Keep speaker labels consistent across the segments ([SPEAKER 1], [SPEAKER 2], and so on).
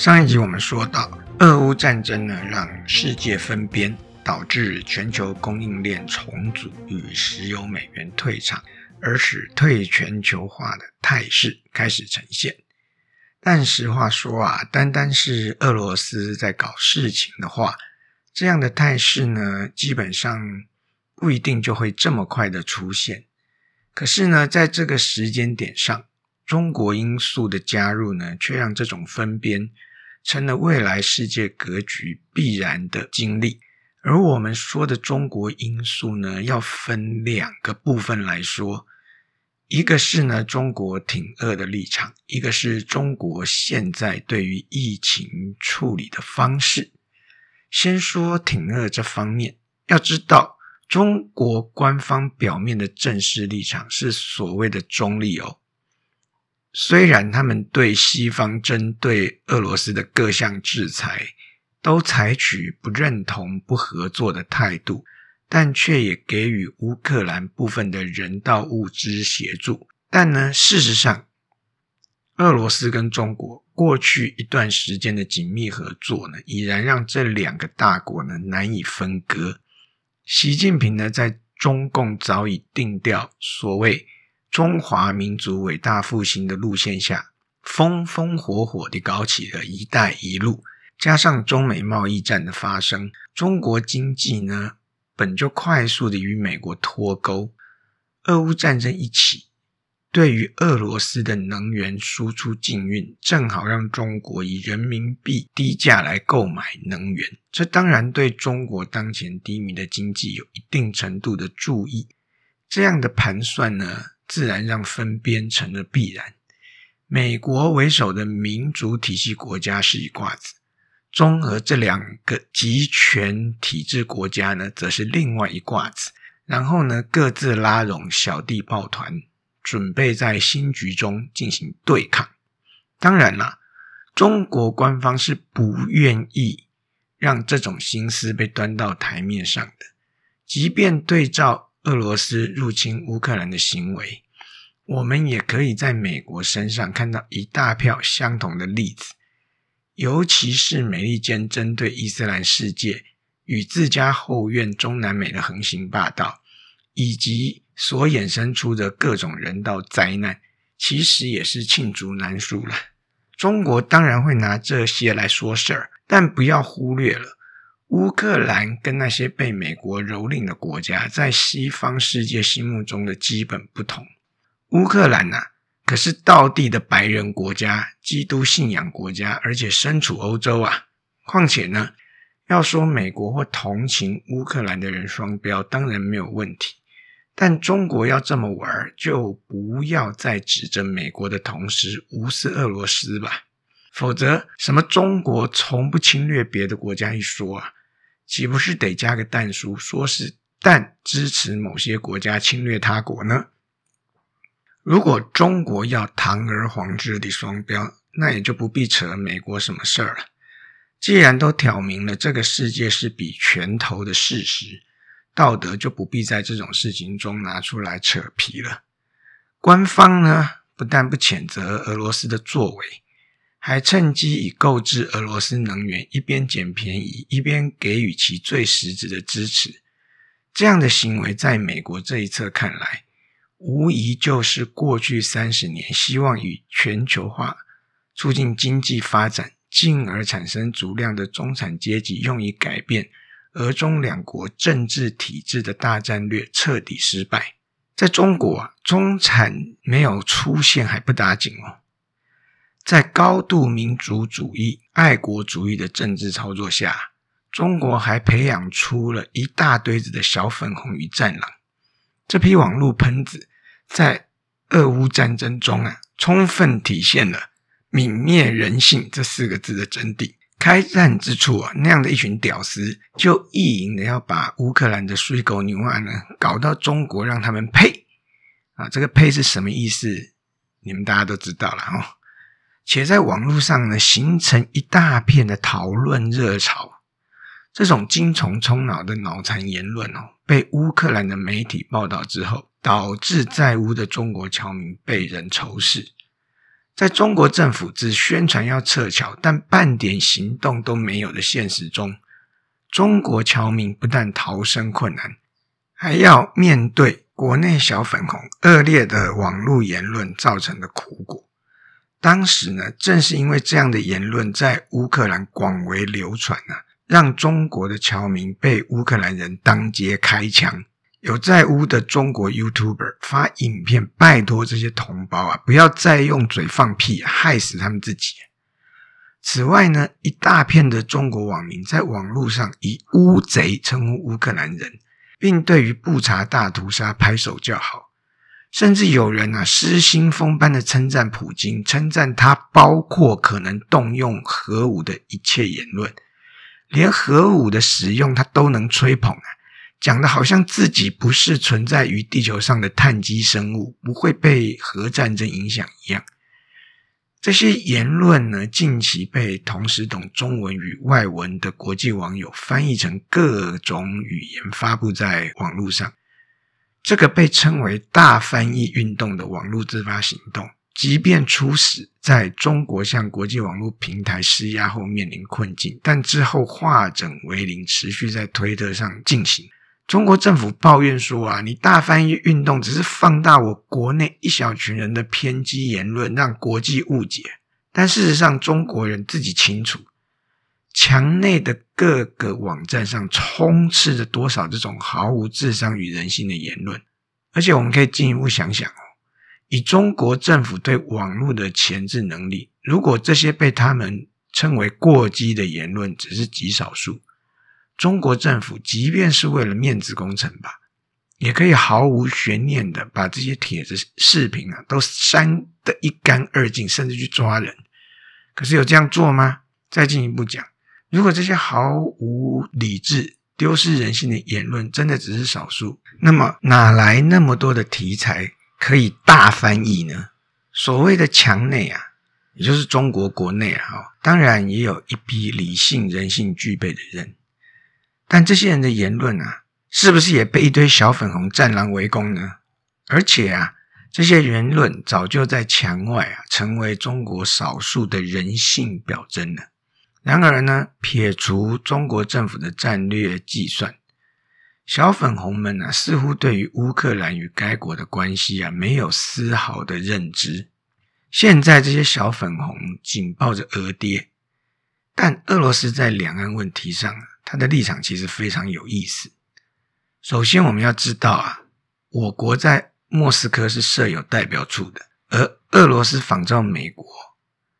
[SPEAKER 1] 上一集我们说到，俄乌战争呢，让世界分边，导致全球供应链重组与石油美元退场，而使退全球化的态势开始呈现。但实话说啊，单单是俄罗斯在搞事情的话，这样的态势呢，基本上不一定就会这么快的出现。可是呢，在这个时间点上，中国因素的加入呢，却让这种分边。成了未来世界格局必然的经历，而我们说的中国因素呢，要分两个部分来说，一个是呢中国挺俄的立场，一个是中国现在对于疫情处理的方式。先说挺俄这方面，要知道中国官方表面的正式立场是所谓的中立哦。虽然他们对西方针对俄罗斯的各项制裁都采取不认同、不合作的态度，但却也给予乌克兰部分的人道物资协助。但呢，事实上，俄罗斯跟中国过去一段时间的紧密合作呢，已然让这两个大国呢难以分割。习近平呢，在中共早已定调所谓。中华民族伟大复兴的路线下，风风火火地搞起了一带一路，加上中美贸易战的发生，中国经济呢本就快速的与美国脱钩，俄乌战争一起，对于俄罗斯的能源输出禁运，正好让中国以人民币低价来购买能源，这当然对中国当前低迷的经济有一定程度的注意。这样的盘算呢？自然让分边成了必然。美国为首的民主体系国家是一卦子，中俄这两个集权体制国家呢，则是另外一卦子。然后呢，各自拉拢小弟抱团，准备在新局中进行对抗。当然啦，中国官方是不愿意让这种心思被端到台面上的，即便对照。俄罗斯入侵乌克兰的行为，我们也可以在美国身上看到一大票相同的例子，尤其是美利坚针对伊斯兰世界与自家后院中南美的横行霸道，以及所衍生出的各种人道灾难，其实也是罄竹难书了。中国当然会拿这些来说事儿，但不要忽略了。乌克兰跟那些被美国蹂躏的国家，在西方世界心目中的基本不同。乌克兰呐，可是道地的白人国家、基督信仰国家，而且身处欧洲啊。况且呢，要说美国或同情乌克兰的人双标，当然没有问题。但中国要这么玩，就不要再指着美国的同时无视俄罗斯吧。否则，什么中国从不侵略别的国家一说啊？岂不是得加个弹书，说是但支持某些国家侵略他国呢？如果中国要堂而皇之的双标，那也就不必扯美国什么事儿了。既然都挑明了这个世界是比拳头的事实，道德就不必在这种事情中拿出来扯皮了。官方呢，不但不谴责俄罗斯的作为。还趁机以购置俄罗斯能源，一边捡便宜，一边给予其最实质的支持。这样的行为，在美国这一侧看来，无疑就是过去三十年希望与全球化促进经济发展，进而产生足量的中产阶级，用以改变俄中两国政治体制的大战略彻底失败。在中国，中产没有出现还不打紧哦。在高度民族主义、爱国主义的政治操作下，中国还培养出了一大堆子的小粉红与战狼。这批网络喷子在俄乌战争中啊，充分体现了“泯灭人性”这四个字的真谛。开战之初啊，那样的一群屌丝就意淫的要把乌克兰的水狗牛啊呢搞到中国，让他们呸啊！这个呸是什么意思？你们大家都知道了哦。且在网络上呢，形成一大片的讨论热潮。这种精虫充脑的脑残言论哦，被乌克兰的媒体报道之后，导致在乌的中国侨民被人仇视。在中国政府只宣传要撤侨，但半点行动都没有的现实中，中国侨民不但逃生困难，还要面对国内小粉红恶劣的网络言论造成的苦果。当时呢，正是因为这样的言论在乌克兰广为流传啊，让中国的侨民被乌克兰人当街开枪。有在乌的中国 YouTuber 发影片，拜托这些同胞啊，不要再用嘴放屁，害死他们自己。此外呢，一大片的中国网民在网络上以“乌贼”称呼乌克兰人，并对于布查大屠杀拍手叫好，甚至有人啊失心疯般的称赞普京，称赞他包括可能动用核武的一切言论，连核武的使用他都能吹捧啊。讲的好像自己不是存在于地球上的碳基生物，不会被核战争影响一样。这些言论呢，近期被同时懂中文与外文的国际网友翻译成各种语言，发布在网络上。这个被称为“大翻译运动”的网络自发行动，即便初始在中国向国际网络平台施压后面临困境，但之后化整为零，持续在推特上进行。中国政府抱怨说：“啊，你大翻译运动只是放大我国内一小群人的偏激言论，让国际误解。但事实上，中国人自己清楚，墙内的各个网站上充斥着多少这种毫无智商与人性的言论。而且，我们可以进一步想想哦，以中国政府对网络的前置能力，如果这些被他们称为过激的言论只是极少数。”中国政府即便是为了面子工程吧，也可以毫无悬念的把这些帖子、视频啊都删得一干二净，甚至去抓人。可是有这样做吗？再进一步讲，如果这些毫无理智、丢失人性的言论真的只是少数，那么哪来那么多的题材可以大翻译呢？所谓的墙内啊，也就是中国国内啊，当然也有一批理性、人性具备的人。但这些人的言论啊，是不是也被一堆小粉红战狼围攻呢？而且啊，这些言论早就在墙外啊，成为中国少数的人性表征了。然而呢，撇除中国政府的战略计算，小粉红们啊，似乎对于乌克兰与该国的关系啊，没有丝毫的认知。现在这些小粉红紧抱着俄爹，但俄罗斯在两岸问题上。他的立场其实非常有意思。首先，我们要知道啊，我国在莫斯科是设有代表处的，而俄罗斯仿照美国，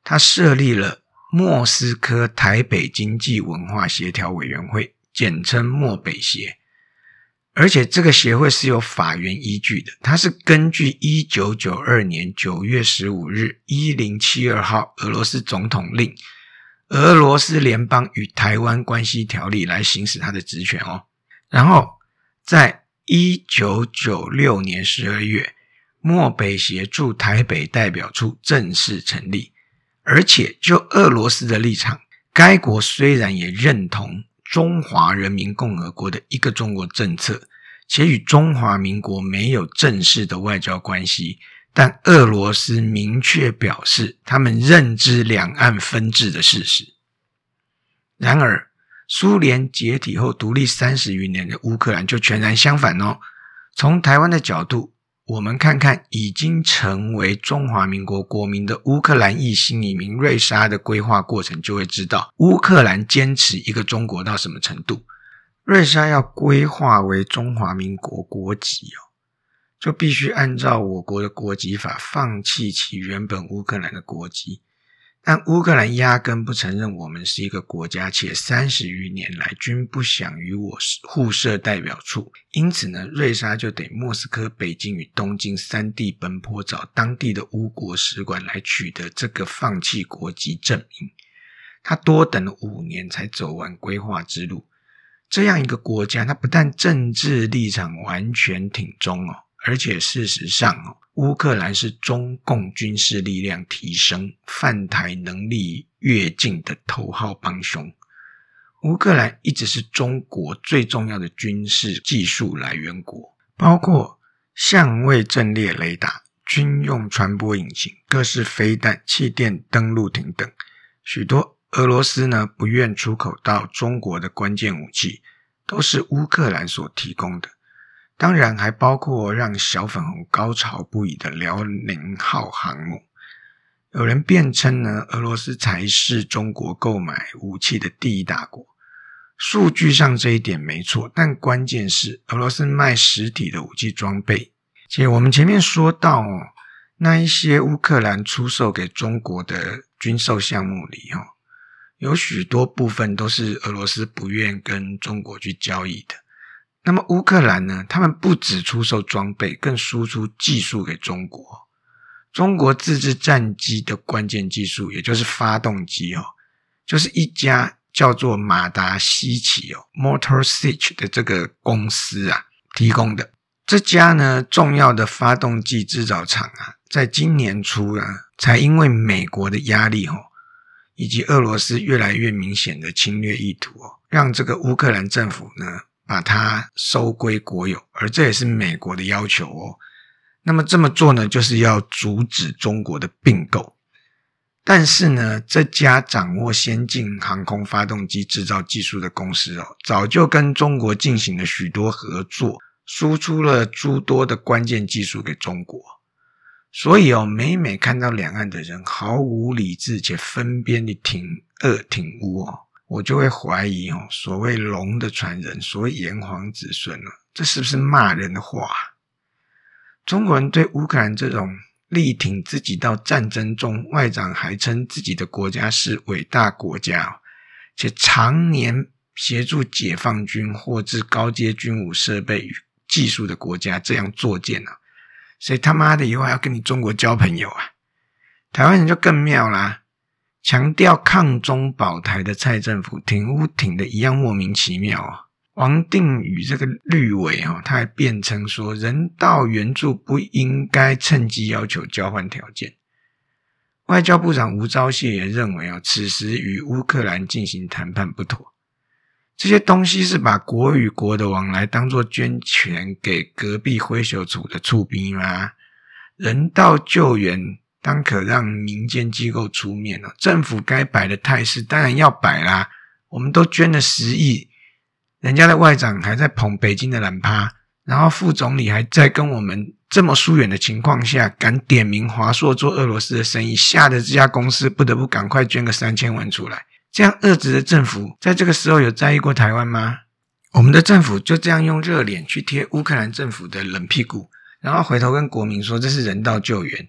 [SPEAKER 1] 他设立了莫斯科台北经济文化协调委员会，简称莫北协。而且，这个协会是有法源依据的，它是根据一九九二年九月十五日一零七二号俄罗斯总统令。俄罗斯联邦与台湾关系条例来行使它的职权哦。然后，在一九九六年十二月，漠北协驻台北代表处正式成立。而且，就俄罗斯的立场，该国虽然也认同中华人民共和国的一个中国政策，且与中华民国没有正式的外交关系。但俄罗斯明确表示，他们认知两岸分治的事实。然而，苏联解体后独立三十余年的乌克兰就全然相反哦。从台湾的角度，我们看看已经成为中华民国国民的乌克兰裔新移民瑞莎的规划过程，就会知道乌克兰坚持一个中国到什么程度。瑞莎要规划为中华民国国籍哦。就必须按照我国的国籍法放弃其原本乌克兰的国籍，但乌克兰压根不承认我们是一个国家，且三十余年来均不想与我互设代表处，因此呢，瑞莎就得莫斯科、北京与东京三地奔波，找当地的乌国使馆来取得这个放弃国籍证明。他多等了五年才走完规划之路。这样一个国家，他不但政治立场完全挺中哦。而且事实上，乌克兰是中共军事力量提升、犯台能力跃进的头号帮凶。乌克兰一直是中国最重要的军事技术来源国，包括相位阵列雷达、军用传播引擎、各式飞弹、气垫登陆艇等，许多俄罗斯呢不愿出口到中国的关键武器，都是乌克兰所提供的。当然，还包括让小粉红高潮不已的辽宁号航母。有人辩称呢，俄罗斯才是中国购买武器的第一大国。数据上这一点没错，但关键是俄罗斯卖实体的武器装备。且我们前面说到哦，那一些乌克兰出售给中国的军售项目里，哈，有许多部分都是俄罗斯不愿跟中国去交易的。那么乌克兰呢？他们不只出售装备，更输出技术给中国。中国自制战机的关键技术，也就是发动机哦，就是一家叫做马达西奇哦 （Motor Sich） 的这个公司啊提供的。这家呢重要的发动机制造厂啊，在今年初啊，才因为美国的压力哦，以及俄罗斯越来越明显的侵略意图哦，让这个乌克兰政府呢把它收归国有，而这也是美国的要求哦。那么这么做呢，就是要阻止中国的并购。但是呢，这家掌握先进航空发动机制造技术的公司哦，早就跟中国进行了许多合作。输出了诸多的关键技术给中国，所以哦，每每看到两岸的人毫无理智且分边的挺恶挺污哦，我就会怀疑哦，所谓龙的传人，所谓炎黄子孙呢，这是不是骂人的话？中国人对乌克兰这种力挺自己到战争中，外长还称自己的国家是伟大国家，且常年协助解放军获知高阶军武设备与。技术的国家这样作践呢？谁他妈的以后要跟你中国交朋友啊？台湾人就更妙啦，强调抗中保台的蔡政府挺乌挺的一样莫名其妙啊！王定宇这个绿委啊，他还辩称说，人道援助不应该趁机要求交换条件。外交部长吴钊燮也认为啊，此时与乌克兰进行谈判不妥。这些东西是把国与国的往来当做捐钱给隔壁灰熊组的驻兵吗？人道救援当可让民间机构出面了，政府该摆的态势当然要摆啦。我们都捐了十亿，人家的外长还在捧北京的懒趴，然后副总理还在跟我们这么疏远的情况下，敢点名华硕做俄罗斯的生意，吓得这家公司不得不赶快捐个三千万出来。这样恶质的政府，在这个时候有在意过台湾吗？我们的政府就这样用热脸去贴乌克兰政府的冷屁股，然后回头跟国民说这是人道救援，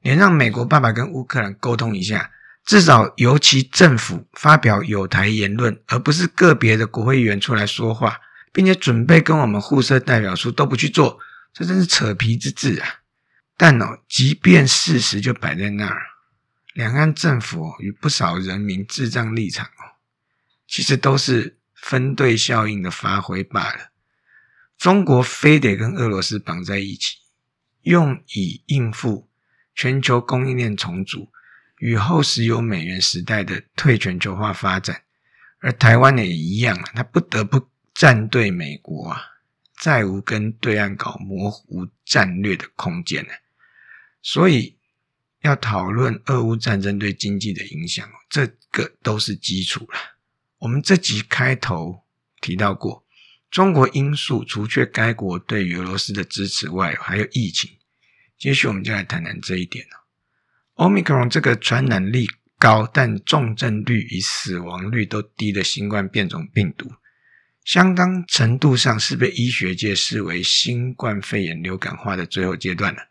[SPEAKER 1] 连让美国爸爸跟乌克兰沟通一下，至少由其政府发表有台言论，而不是个别的国会议员出来说话，并且准备跟我们互设代表处都不去做，这真是扯皮之至啊！但哦，即便事实就摆在那儿。两岸政府与不少人民智障立场哦，其实都是分队效应的发挥罢了。中国非得跟俄罗斯绑在一起，用以应付全球供应链重组与后石油美元时代的退全球化发展，而台湾也一样啊，他不得不站队美国啊，再无跟对岸搞模糊战略的空间了，所以。要讨论俄乌战争对经济的影响，这个都是基础了。我们这集开头提到过，中国因素除却该国对俄罗斯的支持外，还有疫情。接续我们就来谈谈这一点了。奥密克戎这个传染力高，但重症率与死亡率都低的新冠变种病毒，相当程度上是被医学界视为新冠肺炎流感化的最后阶段了。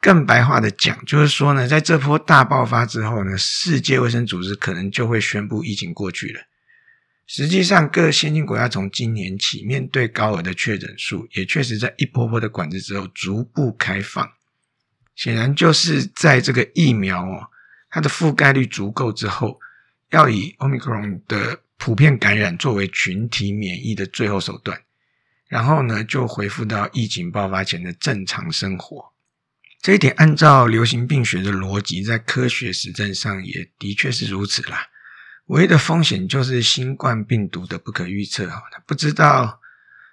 [SPEAKER 1] 更白话的讲，就是说呢，在这波大爆发之后呢，世界卫生组织可能就会宣布疫情过去了。实际上，各先进国家从今年起，面对高额的确诊数，也确实在一波波的管制之后逐步开放。显然，就是在这个疫苗哦，它的覆盖率足够之后，要以 Omicron 的普遍感染作为群体免疫的最后手段，然后呢，就恢复到疫情爆发前的正常生活。这一点按照流行病学的逻辑，在科学实证上也的确是如此啦。唯一的风险就是新冠病毒的不可预测哈，他不知道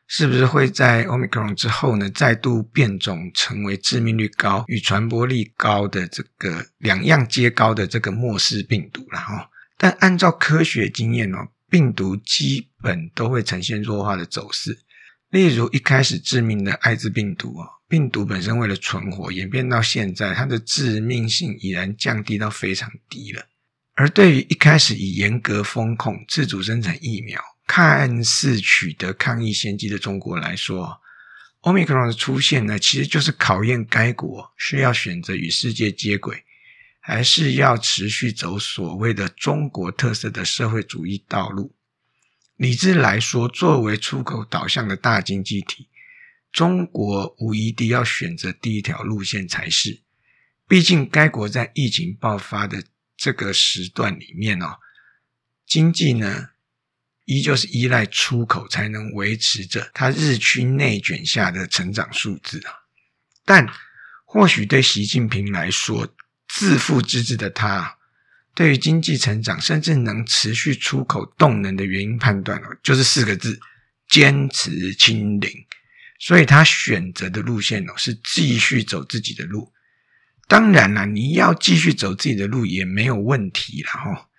[SPEAKER 1] 是不是会在 Omicron 之后呢，再度变种，成为致命率高与传播力高的这个两样皆高的这个末世病毒了哈？但按照科学经验哦，病毒基本都会呈现弱化的走势。例如一开始致命的艾滋病毒哦，病毒本身为了存活，演变到现在，它的致命性已然降低到非常低了。而对于一开始以严格风控、自主生产疫苗，看似取得抗疫先机的中国来说，Omicron 的出现呢，其实就是考验该国是要选择与世界接轨，还是要持续走所谓的中国特色的社会主义道路。理智来说，作为出口导向的大经济体，中国无疑地要选择第一条路线才是。毕竟，该国在疫情爆发的这个时段里面哦，经济呢。依旧是依赖出口才能维持着它日趋内卷下的成长数字啊！但或许对习近平来说，自负之至的他，对于经济成长甚至能持续出口动能的原因判断哦，就是四个字：坚持清零。所以他选择的路线哦，是继续走自己的路。当然了，你要继续走自己的路也没有问题了哈。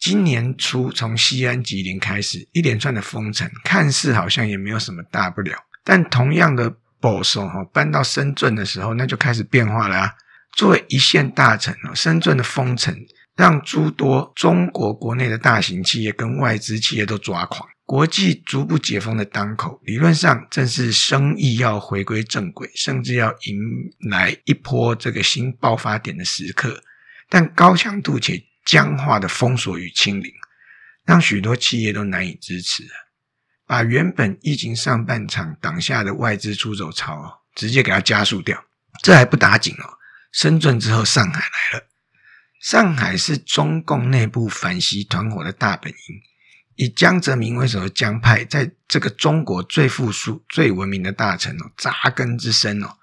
[SPEAKER 1] 今年初，从西安、吉林开始一连串的封城，看似好像也没有什么大不了。但同样的保守哈，搬到深圳的时候，那就开始变化了啊。作为一线大城哦，深圳的封城让诸多中国国内的大型企业跟外资企业都抓狂。国际逐步解封的当口，理论上正是生意要回归正轨，甚至要迎来一波这个新爆发点的时刻。但高强度且僵化的封锁与清零，让许多企业都难以支持，把原本疫情上半场挡下的外资出走潮，直接给它加速掉。这还不打紧哦，深圳之后，上海来了。上海是中共内部反习团伙的大本营，以江泽民为首的江派，在这个中国最富庶、最文明的大城哦，扎根之深哦，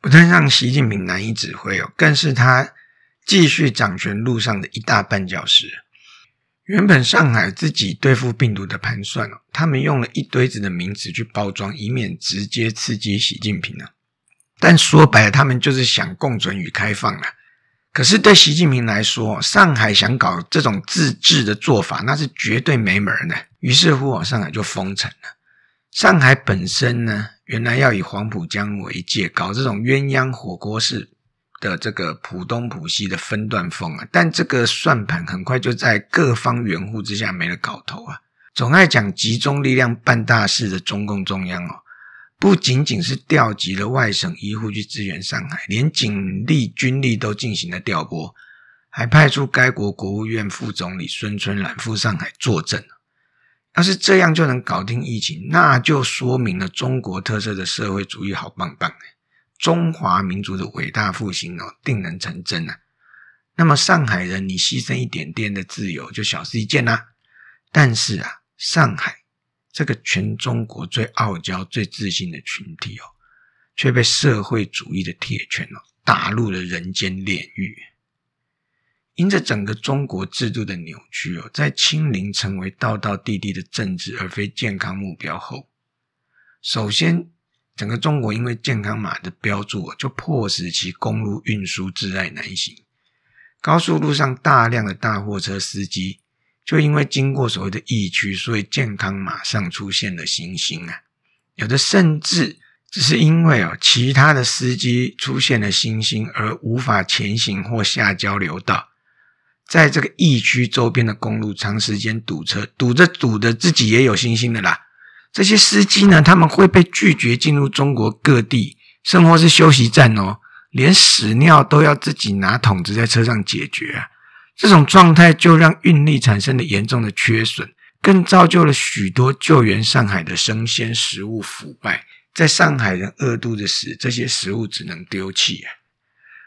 [SPEAKER 1] 不但让习近平难以指挥哦，更是他。继续掌权路上的一大绊脚石。原本上海自己对付病毒的盘算，他们用了一堆子的名词去包装，以免直接刺激习近平呢。但说白了，他们就是想共存与开放了。可是对习近平来说，上海想搞这种自治的做法，那是绝对没门的。于是乎，上海就封城了。上海本身呢，原来要以黄浦江为界，搞这种鸳鸯火锅式。的这个浦东浦西的分段封啊，但这个算盘很快就在各方援护之下没了搞头啊！总爱讲集中力量办大事的中共中央哦，不仅仅是调集了外省医护去支援上海，连警力军力都进行了调拨，还派出该国国务院副总理孙春兰赴上海坐镇。要是这样就能搞定疫情，那就说明了中国特色的社会主义好棒棒哎！中华民族的伟大复兴哦，定能成真啊！那么上海人，你牺牲一点点的自由就小事一件啦。但是啊，上海这个全中国最傲娇、最自信的群体哦，却被社会主义的铁拳哦打入了人间炼狱。因着整个中国制度的扭曲哦，在清零成为道道地地的政治而非健康目标后，首先。整个中国因为健康码的标注，就迫使其公路运输挚爱难行。高速路上大量的大货车司机，就因为经过所谓的疫区，所以健康码上出现了星星啊。有的甚至只是因为哦，其他的司机出现了星星，而无法前行或下交流道，在这个疫区周边的公路长时间堵车，堵着堵着自己也有星星的啦。这些司机呢，他们会被拒绝进入中国各地，生活是休息站哦，连屎尿都要自己拿桶子在车上解决啊！这种状态就让运力产生了严重的缺损，更造就了许多救援上海的生鲜食物腐败，在上海人饿肚子时，这些食物只能丢弃啊！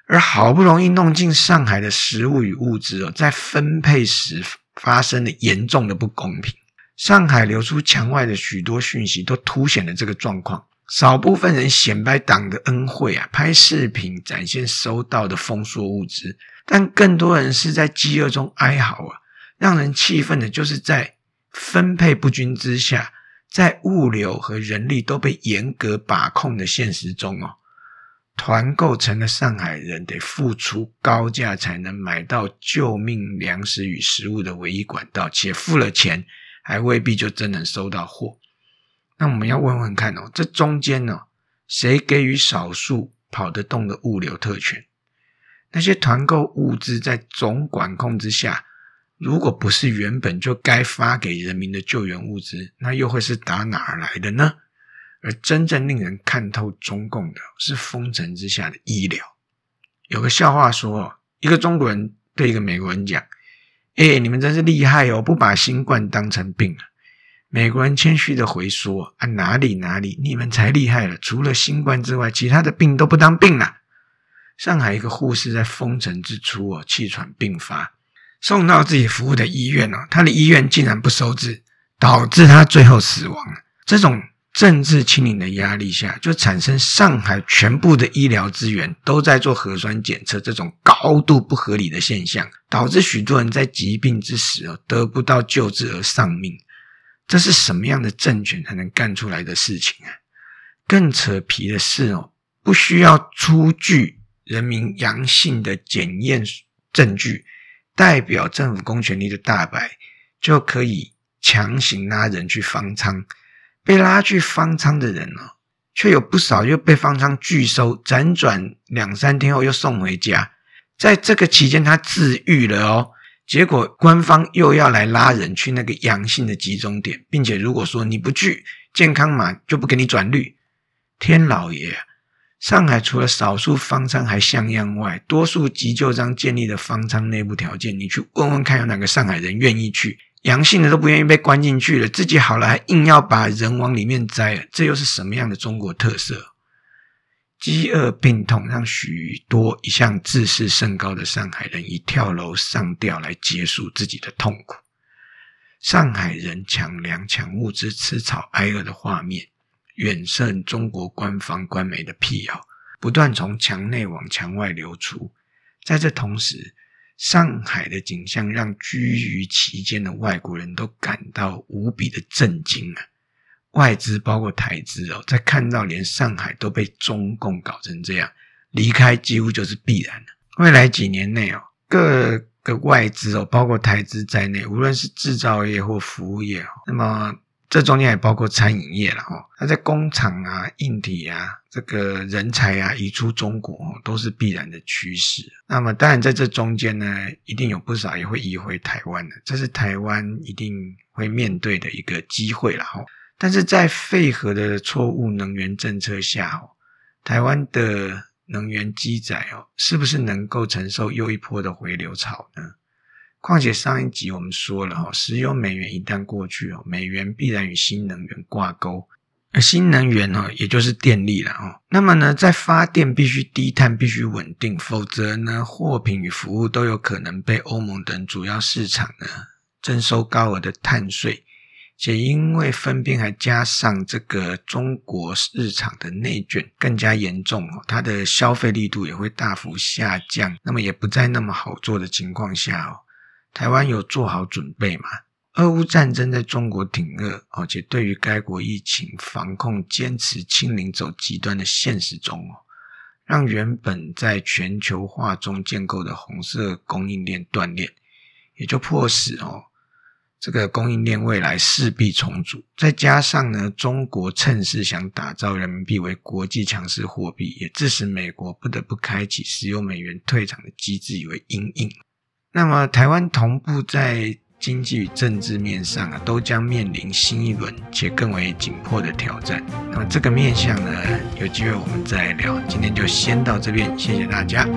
[SPEAKER 1] 而好不容易弄进上海的食物与物资哦，在分配时发生了严重的不公平。上海流出墙外的许多讯息，都凸显了这个状况。少部分人显摆党的恩惠啊，拍视频展现收到的丰硕物资，但更多人是在饥饿中哀嚎啊。让人气愤的就是在分配不均之下，在物流和人力都被严格把控的现实中哦，团购成了上海人得付出高价才能买到救命粮食与食物的唯一管道，且付了钱还未必就真能收到货。那我们要问问看哦，这中间呢，谁给予少数跑得动的物流特权？那些团购物资在总管控之下。如果不是原本就该发给人民的救援物资，那又会是打哪儿来的呢？而真正令人看透中共的是封城之下的医疗。有个笑话说，一个中国人对一个美国人讲：“哎，你们真是厉害哦，不把新冠当成病啊。”美国人谦虚的回说：“啊，哪里哪里，你们才厉害了！除了新冠之外，其他的病都不当病了。”上海一个护士在封城之初哦，气喘病发。送到自己服务的医院哦，他的医院竟然不收治，导致他最后死亡。这种政治清零的压力下，就产生上海全部的医疗资源都在做核酸检测，这种高度不合理的现象，导致许多人在疾病之时哦得不到救治而丧命。这是什么样的政权才能干出来的事情啊？更扯皮的是哦，不需要出具人民阳性的检验证据。代表政府公权力的大白就可以强行拉人去方舱，被拉去方舱的人哦，却有不少又被方舱拒收，辗转两三天后又送回家。在这个期间，他自愈了哦，结果官方又要来拉人去那个阳性的集中点，并且如果说你不去，健康码就不给你转绿。天老爷！上海除了少数方舱还像样外，多数急救章建立的方舱内部条件，你去问问看，有哪个上海人愿意去？阳性的都不愿意被关进去了，自己好了还硬要把人往里面栽，这又是什么样的中国特色？饥饿病痛让许多一向自视甚高的上海人以跳楼上吊来结束自己的痛苦。上海人抢粮抢物资、吃草挨饿的画面。远胜中国官方官媒的辟谣，不断从墙内往墙外流出。在这同时，上海的景象让居于其间的外国人都感到无比的震惊啊！外资包括台资哦，在看到连上海都被中共搞成这样，离开几乎就是必然的。未来几年内哦，各个外资哦，包括台资在内，无论是制造业或服务业哦，那么。这中间也包括餐饮业了哈，那在工厂啊、硬体啊、这个人才啊移出中国都是必然的趋势。那么当然在这中间呢，一定有不少也会移回台湾的，这是台湾一定会面对的一个机会了哈。但是在废核的错误能源政策下哦，台湾的能源机载哦，是不是能够承受又一波的回流潮呢？况且上一集我们说了哈，石油美元一旦过去哦，美元必然与新能源挂钩，而新能源呢，也就是电力了哦。那么呢，在发电必须低碳，必须稳定，否则呢，货品与服务都有可能被欧盟等主要市场呢征收高额的碳税，且因为分编还加上这个中国市场的内卷更加严重哦，它的消费力度也会大幅下降，那么也不再那么好做的情况下哦。台湾有做好准备吗？俄乌战争在中国挺恶，而且对于该国疫情防控坚持清零走极端的现实中哦，让原本在全球化中建构的红色供应链断裂，也就迫使哦这个供应链未来势必重组。再加上呢，中国趁势想打造人民币为国际强势货币，也致使美国不得不开启石油美元退场的机制，以为阴影。那么，台湾同步在经济与政治面上啊，都将面临新一轮且更为紧迫的挑战。那么，这个面向呢，有机会我们再聊。今天就先到这边，谢谢大家。